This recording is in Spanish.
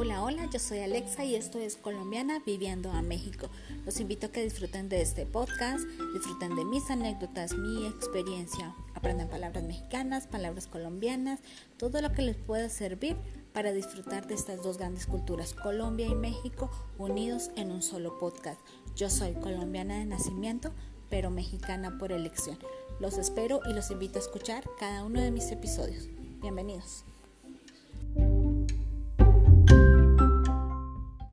Hola, hola, yo soy Alexa y esto es Colombiana Viviendo a México. Los invito a que disfruten de este podcast, disfruten de mis anécdotas, mi experiencia, aprendan palabras mexicanas, palabras colombianas, todo lo que les pueda servir para disfrutar de estas dos grandes culturas, Colombia y México, unidos en un solo podcast. Yo soy colombiana de nacimiento, pero mexicana por elección. Los espero y los invito a escuchar cada uno de mis episodios. Bienvenidos.